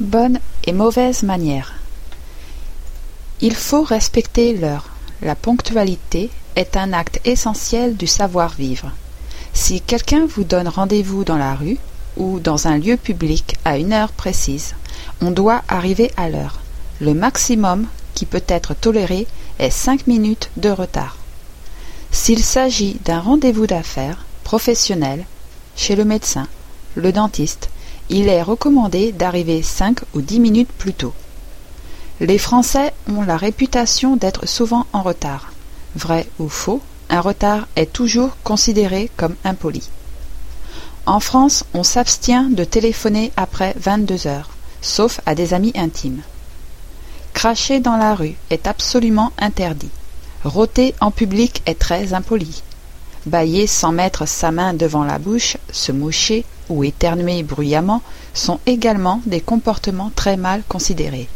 Bonne et mauvaise manière. Il faut respecter l'heure. La ponctualité est un acte essentiel du savoir-vivre. Si quelqu'un vous donne rendez-vous dans la rue ou dans un lieu public à une heure précise, on doit arriver à l'heure. Le maximum qui peut être toléré est cinq minutes de retard. S'il s'agit d'un rendez-vous d'affaires professionnel, chez le médecin, le dentiste, il est recommandé d'arriver cinq ou dix minutes plus tôt. Les Français ont la réputation d'être souvent en retard. Vrai ou faux, un retard est toujours considéré comme impoli. En France, on s'abstient de téléphoner après vingt-deux heures, sauf à des amis intimes. Cracher dans la rue est absolument interdit. Rôter en public est très impoli. Bailler sans mettre sa main devant la bouche, se moucher ou éternuer bruyamment sont également des comportements très mal considérés.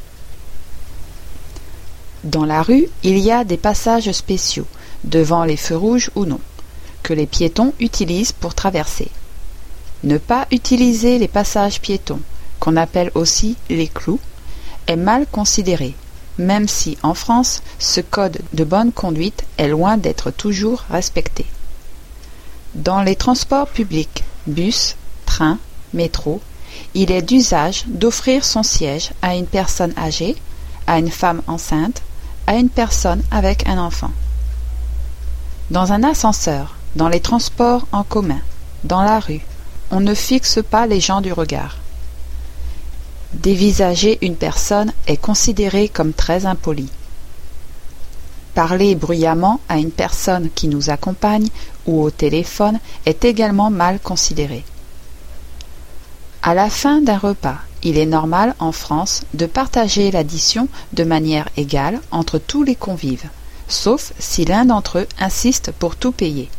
Dans la rue, il y a des passages spéciaux, devant les feux rouges ou non, que les piétons utilisent pour traverser. Ne pas utiliser les passages piétons, qu'on appelle aussi les clous, est mal considéré, même si en France ce code de bonne conduite est loin d'être toujours respecté. Dans les transports publics, bus, train, métro, il est d'usage d'offrir son siège à une personne âgée, à une femme enceinte, à une personne avec un enfant. Dans un ascenseur, dans les transports en commun, dans la rue, on ne fixe pas les gens du regard. Dévisager une personne est considéré comme très impoli. Parler bruyamment à une personne qui nous accompagne ou au téléphone est également mal considéré. À la fin d'un repas, il est normal en France de partager l'addition de manière égale entre tous les convives, sauf si l'un d'entre eux insiste pour tout payer.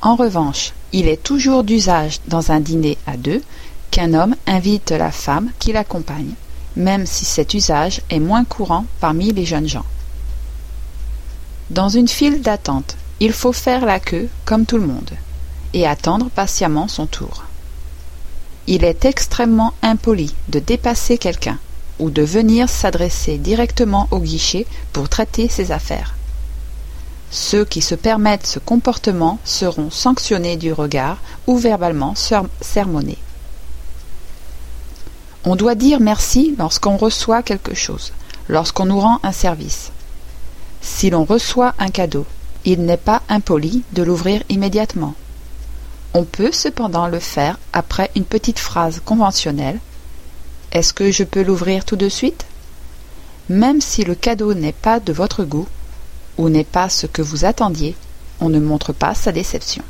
En revanche, il est toujours d'usage dans un dîner à deux qu'un homme invite la femme qui l'accompagne, même si cet usage est moins courant parmi les jeunes gens. Dans une file d'attente, il faut faire la queue comme tout le monde, et attendre patiemment son tour. Il est extrêmement impoli de dépasser quelqu'un ou de venir s'adresser directement au guichet pour traiter ses affaires. Ceux qui se permettent ce comportement seront sanctionnés du regard ou verbalement sermonnés. On doit dire merci lorsqu'on reçoit quelque chose, lorsqu'on nous rend un service. Si l'on reçoit un cadeau, il n'est pas impoli de l'ouvrir immédiatement. On peut cependant le faire après une petite phrase conventionnelle. Est-ce que je peux l'ouvrir tout de suite? Même si le cadeau n'est pas de votre goût, ou n'est pas ce que vous attendiez, on ne montre pas sa déception.